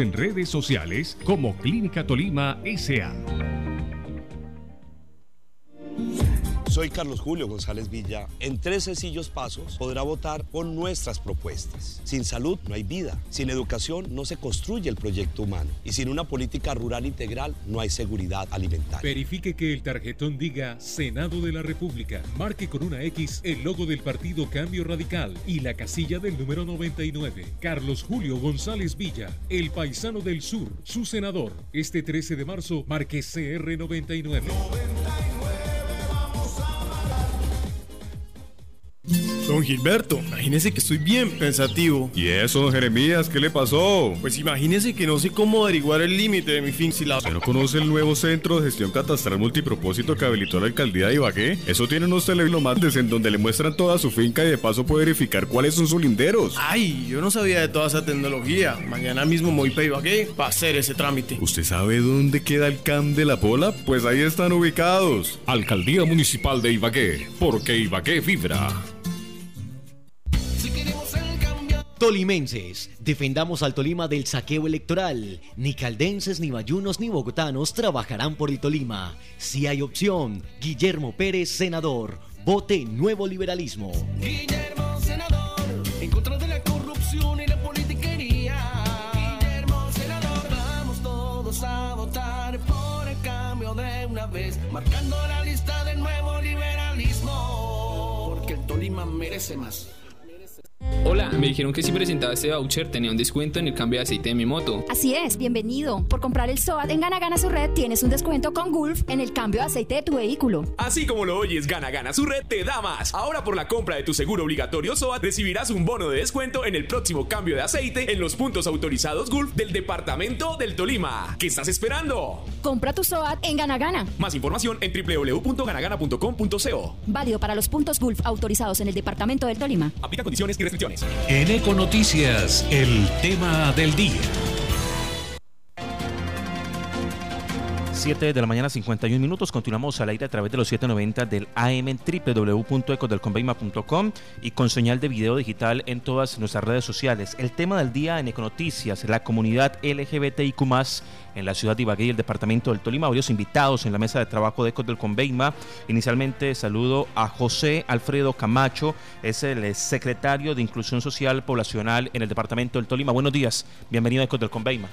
en redes sociales como Clínica Tolima SA. Soy Carlos Julio González Villa. En tres sencillos pasos podrá votar con nuestras propuestas. Sin salud no hay vida. Sin educación no se construye el proyecto humano. Y sin una política rural integral no hay seguridad alimentaria. Verifique que el tarjetón diga Senado de la República. Marque con una X el logo del partido Cambio Radical y la casilla del número 99. Carlos Julio González Villa, el paisano del sur, su senador. Este 13 de marzo, marque CR99. Don Gilberto, imagínese que estoy bien pensativo. ¿Y eso, don Jeremías? ¿Qué le pasó? Pues imagínese que no sé cómo averiguar el límite de mi fin si la... ¿Usted no conoce el nuevo centro de gestión catastral multipropósito que habilitó la alcaldía de Ibagué? Eso tiene unos teleglomantes en donde le muestran toda su finca y de paso puede verificar cuáles son sus linderos. Ay, yo no sabía de toda esa tecnología. Mañana mismo me voy para Ibagué para hacer ese trámite. ¿Usted sabe dónde queda el CAM de la Pola? Pues ahí están ubicados. Alcaldía Municipal de Ibagué, porque Ibagué vibra. Tolimenses, defendamos al Tolima del saqueo electoral. Ni caldenses, ni mayunos, ni bogotanos trabajarán por el Tolima. Si hay opción, Guillermo Pérez, senador. Vote Nuevo Liberalismo. Guillermo, senador, en contra de la corrupción y la politiquería. Guillermo, senador, vamos todos a votar por el cambio de una vez, marcando la lista del nuevo liberalismo. Porque el Tolima merece más. Hola, me dijeron que si presentaba este voucher tenía un descuento en el cambio de aceite de mi moto. Así es, bienvenido. Por comprar el SOAT en Gana Gana su red tienes un descuento con Gulf en el cambio de aceite de tu vehículo. Así como lo oyes, Gana Gana su red te da más. Ahora por la compra de tu seguro obligatorio SOAT recibirás un bono de descuento en el próximo cambio de aceite en los puntos autorizados Gulf del departamento del Tolima. ¿Qué estás esperando? Compra tu SOAT en Gana Gana. Más información en www.ganagana.com.co. Válido para los puntos Gulf autorizados en el departamento del Tolima. Aplica condiciones y restricciones. En Econoticias, el tema del día. 7 de la mañana 51 minutos. Continuamos al aire a través de los 790 del AM www.ecodelconveima.com y con señal de video digital en todas nuestras redes sociales. El tema del día en Econoticias, la comunidad LGBTIQ en la ciudad de Ibagué y el departamento del Tolima. Varios invitados en la mesa de trabajo de Ecos del Conveima. Inicialmente saludo a José Alfredo Camacho, es el secretario de Inclusión Social Poblacional en el departamento del Tolima. Buenos días, bienvenido a Ecos del Conveima.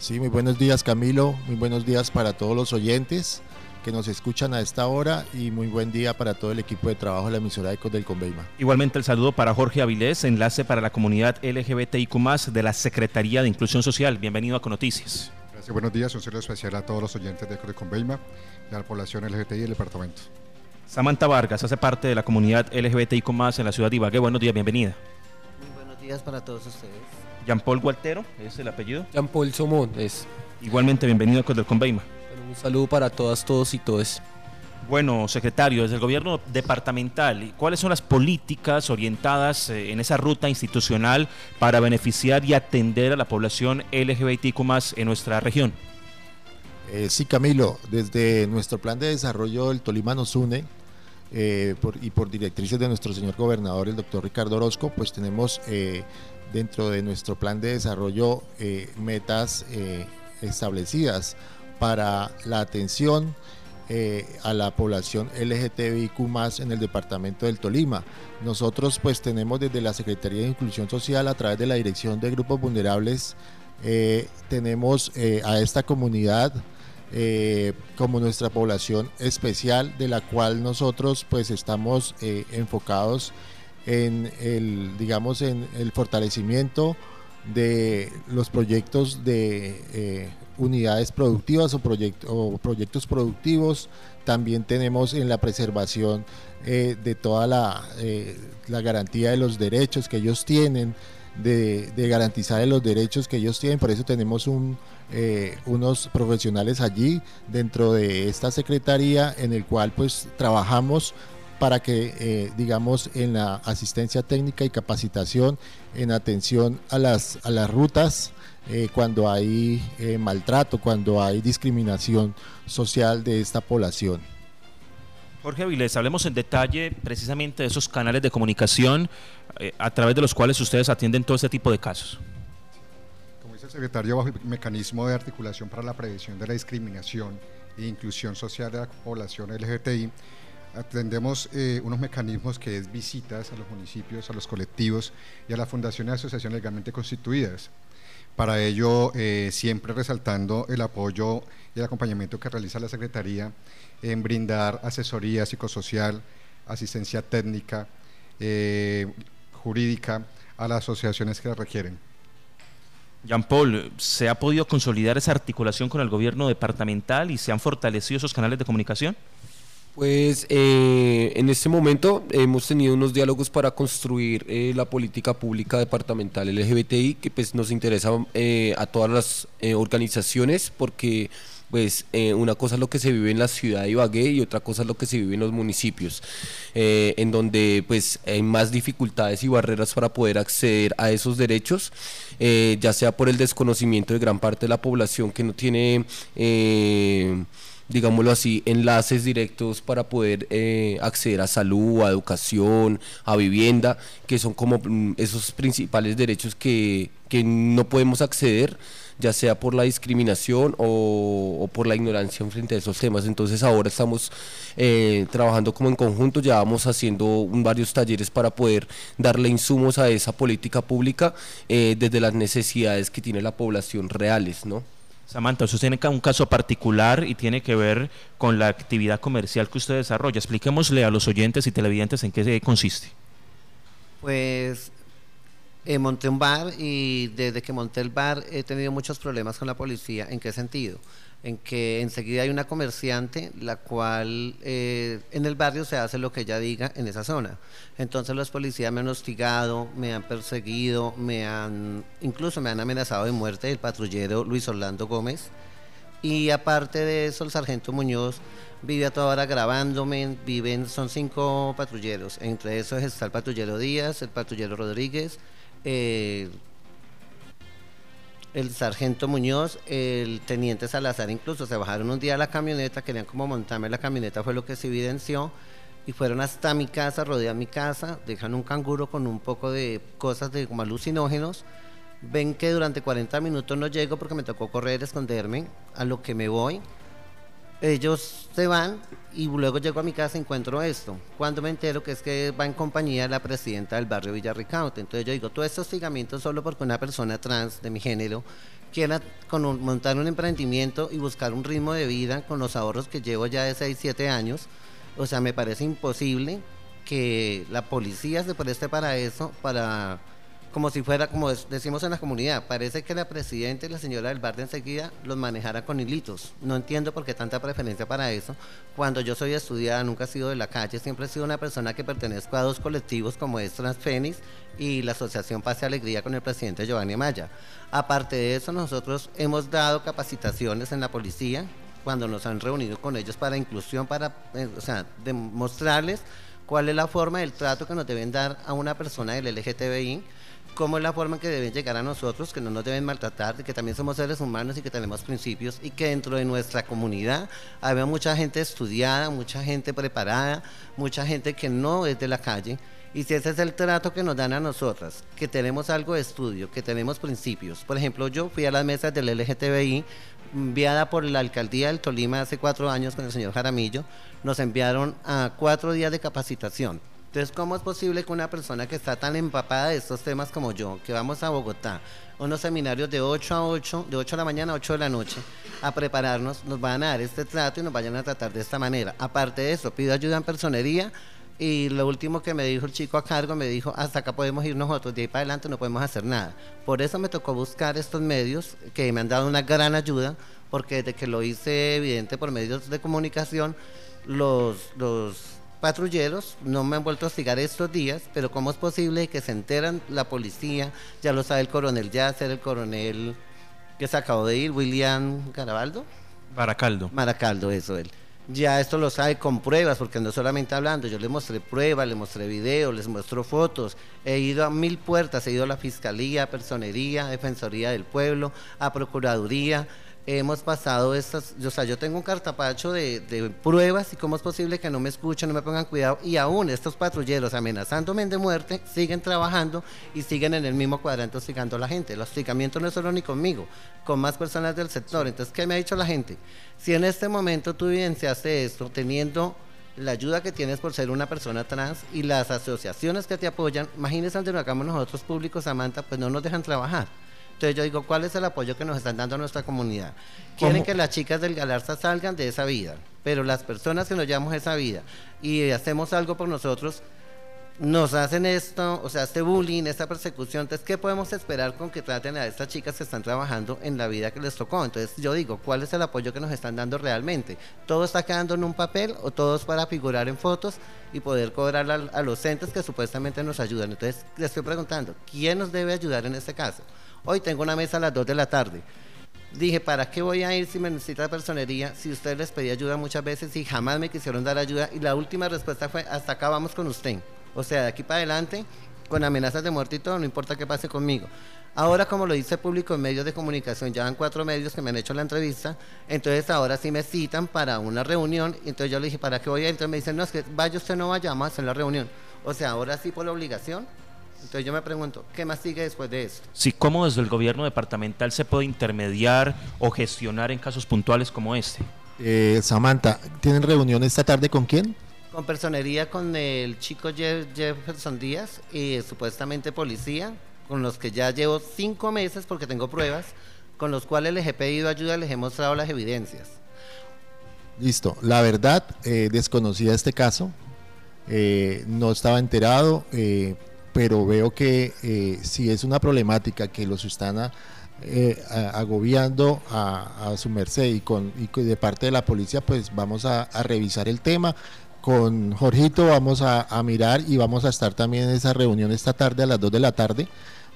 Sí, muy buenos días Camilo, muy buenos días para todos los oyentes que nos escuchan a esta hora y muy buen día para todo el equipo de trabajo de la emisora Ecos del Conveima. Igualmente el saludo para Jorge Avilés, enlace para la comunidad LGBTIQ de la Secretaría de Inclusión Social. Bienvenido a Conoticias. Gracias, buenos días, un saludo especial a todos los oyentes de Ecos del Conveima y a la población LGBTI del departamento. Samantha Vargas hace parte de la comunidad LGBTIQ en la ciudad de Ibagué. Buenos días, bienvenida. Muy buenos días para todos ustedes. Jean Paul Gualtero, es el apellido. Jean Paul Somón es. Igualmente, bienvenido a del Conveima. un saludo para todas, todos y todos. Bueno, secretario, desde el gobierno departamental, ¿cuáles son las políticas orientadas eh, en esa ruta institucional para beneficiar y atender a la población LGBTQ en nuestra región? Eh, sí, Camilo, desde nuestro plan de desarrollo el Tolima nos une eh, y por directrices de nuestro señor gobernador, el doctor Ricardo Orozco, pues tenemos dentro de nuestro plan de desarrollo eh, metas eh, establecidas para la atención eh, a la población LGTBIQ en el departamento del Tolima. Nosotros pues tenemos desde la Secretaría de Inclusión Social a través de la Dirección de Grupos Vulnerables, tenemos a esta comunidad como nuestra población especial de la cual nosotros pues estamos enfocados en el, digamos, en el fortalecimiento de los proyectos de eh, unidades productivas o, proyectos productivos. También tenemos en la preservación eh, de toda la, eh, la, garantía de los derechos que ellos tienen, de, garantizar los derechos que ellos tienen. Por eso tenemos un, unos profesionales allí dentro de esta secretaría en el cual pues trabajamos para que, eh, digamos, en la asistencia técnica y capacitación, en atención a las, a las rutas, eh, cuando hay eh, maltrato, cuando hay discriminación social de esta población. Jorge Avilés, hablemos en detalle precisamente de esos canales de comunicación a través de los cuales ustedes atienden todo este tipo de casos. Como dice Señor secretario, bajo el mecanismo de articulación para la prevención de la discriminación e inclusión social de la población LGTBI, atendemos eh, unos mecanismos que es visitas a los municipios, a los colectivos y a las fundaciones y asociaciones legalmente constituidas. Para ello, eh, siempre resaltando el apoyo y el acompañamiento que realiza la Secretaría en brindar asesoría psicosocial, asistencia técnica, eh, jurídica a las asociaciones que la requieren. Jean Paul, ¿se ha podido consolidar esa articulación con el gobierno departamental y se han fortalecido esos canales de comunicación? Pues eh, en este momento hemos tenido unos diálogos para construir eh, la política pública departamental LGBTI que pues nos interesa eh, a todas las eh, organizaciones porque pues eh, una cosa es lo que se vive en la ciudad de Ibagué y otra cosa es lo que se vive en los municipios, en donde pues hay más dificultades y barreras para poder acceder a esos derechos, ya sea por el desconocimiento de gran parte de la población que no tiene... digámoslo así, enlaces directos para poder eh, acceder a salud, a educación, a vivienda, que son como mm, esos principales derechos que, que no podemos acceder ya sea por la discriminación o, por la ignorancia frente a esos temas. Entonces ahora estamos eh, trabajando como en conjunto, ya vamos haciendo varios talleres para poder darle insumos a esa política pública eh, desde las necesidades que tiene la población reales, ¿no? Samantha, usted tiene un caso particular y tiene que ver con la actividad comercial que usted desarrolla. Expliquémosle a los oyentes y televidentes en qué consiste. Pues eh, monté un bar y desde que monté el bar he tenido muchos problemas con la policía. ¿En qué sentido? En que enseguida hay una comerciante la cual eh, en el barrio se hace lo que ella diga en esa zona. Entonces los policías me han hostigado, me han perseguido, me han incluso me han amenazado de muerte el patrullero Luis Orlando Gómez. Y aparte de eso, el sargento Muñoz vive a toda hora grabándome, viven, son cinco patrulleros, entre esos está el patrullero Díaz, el patrullero Rodríguez, eh, el sargento Muñoz, el teniente Salazar incluso, se bajaron un día a la camioneta, querían como montarme la camioneta, fue lo que se evidenció, y fueron hasta mi casa, rodean mi casa, dejan un canguro con un poco de cosas de como alucinógenos, ven que durante 40 minutos no llego porque me tocó correr, esconderme, a lo que me voy, ellos se van y luego llego a mi casa y encuentro esto. Cuando me entero que es que va en compañía de la presidenta del barrio Villarricaute. Entonces yo digo, todo este hostigamiento solo porque una persona trans de mi género quiera montar un emprendimiento y buscar un ritmo de vida con los ahorros que llevo ya de 6, 7 años. O sea, me parece imposible que la policía se preste para eso, para como si fuera, como decimos en la comunidad, parece que la presidenta y la señora del bar de enseguida los manejara con hilitos. No entiendo por qué tanta preferencia para eso. Cuando yo soy estudiada, nunca he sido de la calle, siempre he sido una persona que pertenezco a dos colectivos como es Transfénix y la Asociación Paz y Alegría con el presidente Giovanni Amaya. Aparte de eso, nosotros hemos dado capacitaciones en la policía cuando nos han reunido con ellos para inclusión, para, eh, o sea, demostrarles cuál es la forma del trato que nos deben dar a una persona del LGTBI, cómo es la forma en que deben llegar a nosotros, que no nos deben maltratar, que también somos seres humanos y que tenemos principios y que dentro de nuestra comunidad había mucha gente estudiada, mucha gente preparada, mucha gente que no es de la calle. Y si ese es el trato que nos dan a nosotras, que tenemos algo de estudio, que tenemos principios. Por ejemplo, yo fui a las mesas del LGTBI enviada por la alcaldía del Tolima hace cuatro años con el señor Jaramillo, nos enviaron a cuatro días de capacitación. Entonces, ¿cómo es posible que una persona que está tan empapada de estos temas como yo, que vamos a Bogotá, unos seminarios de 8 a 8, de 8 de la mañana a 8 de la noche, a prepararnos, nos van a dar este trato y nos vayan a tratar de esta manera? Aparte de eso, pido ayuda en personería y lo último que me dijo el chico a cargo, me dijo, hasta acá podemos ir nosotros, de ahí para adelante no podemos hacer nada. Por eso me tocó buscar estos medios que me han dado una gran ayuda, porque desde que lo hice evidente por medios de comunicación, los, los patrulleros no me han vuelto a hostigar estos días, pero ¿cómo es posible que se enteran la policía? Ya lo sabe el coronel Yasser, el coronel que se acabó de ir, William Garabaldo. Baracaldo. Maracaldo, eso él. Ya esto lo sabe con pruebas, porque no solamente hablando, yo le mostré pruebas, le mostré videos, les muestro fotos, he ido a mil puertas, he ido a la Fiscalía, a Personería, a Defensoría del Pueblo, a Procuraduría, hemos pasado estas, o sea, yo tengo un cartapacho de, pruebas y cómo es posible que no me escuchen, no me pongan cuidado y aún estos patrulleros amenazándome de muerte siguen trabajando y siguen en el mismo cuadrante hostigando a la gente. El hostigamiento no es solo ni conmigo, con más personas del sector. Entonces, ¿qué me ha dicho la gente? Si en este momento tú evidenciaste esto teniendo la ayuda que tienes por ser una persona trans y las asociaciones que te apoyan, imagínese donde lo hagamos nosotros públicos, Samantha, pues no nos dejan trabajar. Entonces yo digo, ¿cuál es el apoyo que nos están dando a nuestra comunidad? Quieren ¿Cómo? que las chicas del Galarza salgan de esa vida, pero las personas que nos llamamos esa vida y hacemos algo por nosotros, nos hacen esto, o sea, este bullying, esta persecución. Entonces, ¿qué podemos esperar con que traten a estas chicas que están trabajando en la vida que les tocó? Entonces, yo digo, ¿cuál es el apoyo que nos están dando realmente? ¿Todo está quedando en un papel o todo es para figurar en fotos y poder cobrar a, a los entes que supuestamente nos ayudan? Entonces, le estoy preguntando, ¿quién nos debe ayudar en este caso? Hoy tengo una mesa a las 2 de la tarde. Dije, ¿para qué voy a ir si me necesita personería? Si usted les pedí ayuda muchas veces y jamás me quisieron dar ayuda. Y la última respuesta fue, hasta acá vamos con usted. O sea, de aquí para adelante, con amenazas de muerte y todo, no importa qué pase conmigo. Ahora, como lo dice público en medios de comunicación, ya van cuatro medios que me han hecho la entrevista, entonces ahora sí me citan para una reunión, entonces yo le dije, ¿para qué voy a ir? Entonces me dicen, no, es que vaya usted no vayamos a hacer la reunión. O sea, ahora sí por la obligación. Entonces yo me pregunto, ¿qué más sigue después de esto? Sí, ¿cómo desde el gobierno departamental se puede intermediar o gestionar en casos puntuales como este? Eh, Samantha, ¿tienen reunión esta tarde con quién? Con personería con el chico Jeff- Jefferson Díaz y supuestamente policía, con los que ya llevo cinco meses porque tengo pruebas, con los cuales les he pedido ayuda, les he mostrado las evidencias. Listo. La verdad, eh, desconocía este caso. eh, no estaba enterado, eh, pero veo que eh, si es una problemática que los están a- eh, a- agobiando a, a su merced y, con, y de parte de la policía, pues vamos a, a revisar el tema. Con Jorgito vamos a, mirar y vamos a estar también en esa reunión esta tarde a las 2 de la tarde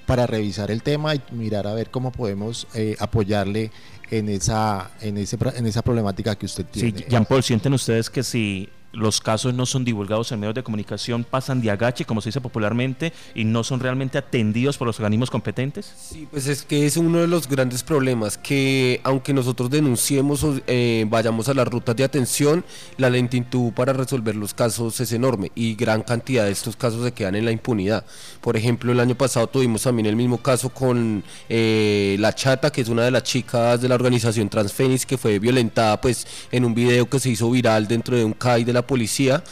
para revisar el tema y mirar a ver cómo podemos eh, apoyarle en esa, en, ese, en esa problemática que usted Sí, tiene. Jean Paul, ¿sienten ustedes que si los casos no son divulgados en medios de comunicación pasan de agache, como se dice popularmente, y no son realmente atendidos por los organismos competentes? Sí, pues es que es uno de los grandes problemas, que aunque nosotros denunciemos o eh, vayamos a las rutas de atención, la lentitud para resolver los casos es enorme y gran cantidad de estos casos se quedan en la impunidad. Por ejemplo, el año pasado tuvimos también el mismo caso con eh, La Chata, que es una de las chicas de la organización Transfénix, que fue violentada pues en un video que se hizo viral dentro de un CAI de la policía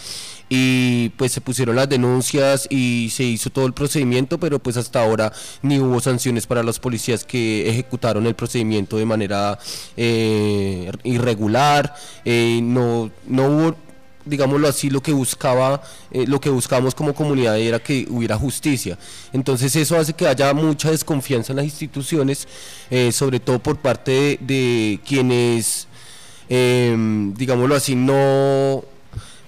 y pues se pusieron las denuncias y se hizo todo el procedimiento, pero pues hasta ahora ni hubo sanciones para los policías que ejecutaron el procedimiento de manera eh, irregular, eh, no, no hubo digámoslo así, lo que buscaba, eh, lo que buscábamos como comunidad era que hubiera justicia. Entonces eso hace que haya mucha desconfianza en las instituciones, sobre todo por parte de, quienes, digámoslo así, no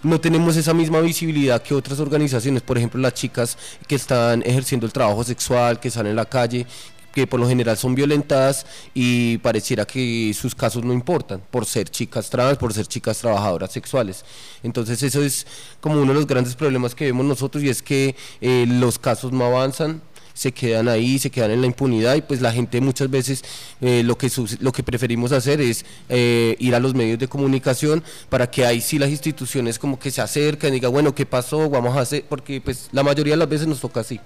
no tenemos esa misma visibilidad que otras organizaciones, por ejemplo las chicas que están ejerciendo el trabajo sexual, que están en la calle, que por lo general son violentadas y pareciera que sus casos no importan por ser chicas trans, por ser chicas trabajadoras sexuales. Entonces eso es como uno de los grandes problemas que vemos nosotros y es que eh, los casos no avanzan se quedan ahí, se quedan en la impunidad y pues la gente muchas veces eh, lo, que lo que preferimos hacer es eh, ir a los medios de comunicación para que ahí sí las instituciones como que se acerquen y digan, bueno, ¿qué pasó? Vamos a hacer, porque pues la mayoría de las veces nos toca así.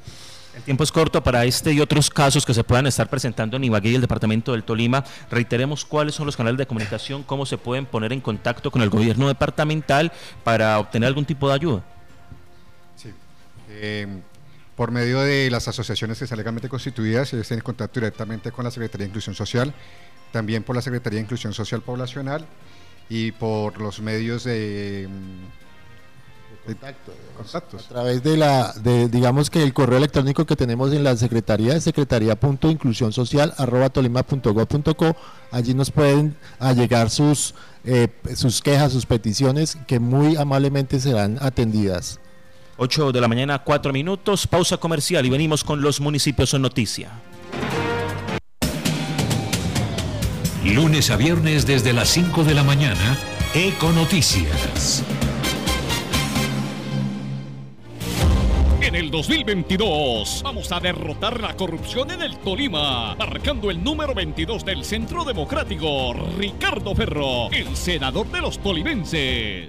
El tiempo es corto para este y otros casos que se puedan estar presentando en Ibagué y el departamento del Tolima. Reiteremos cuáles son los canales de comunicación, cómo se pueden poner en contacto con el gobierno departamental para obtener algún tipo de ayuda. Eh, por medio de las asociaciones que están legalmente constituidas, se está en contacto directamente con la Secretaría de Inclusión Social, también por la Secretaría de Inclusión Social Poblacional y por los medios de, de contactos. A través de la, de, digamos que el correo electrónico que tenemos en la Secretaría de secretaría.inclusionsocial.tolima.gov.co, allí nos pueden allegar sus, eh, sus quejas, sus peticiones, que muy amablemente serán atendidas. 8 de la mañana, 4 minutos, pausa comercial y venimos con los municipios en noticia. Lunes a viernes desde las 5 de la mañana, Econoticias. En el 2022 vamos a derrotar la corrupción en el Tolima, marcando el número 22 del Centro Democrático, Ricardo Ferro, el senador de los tolimenses.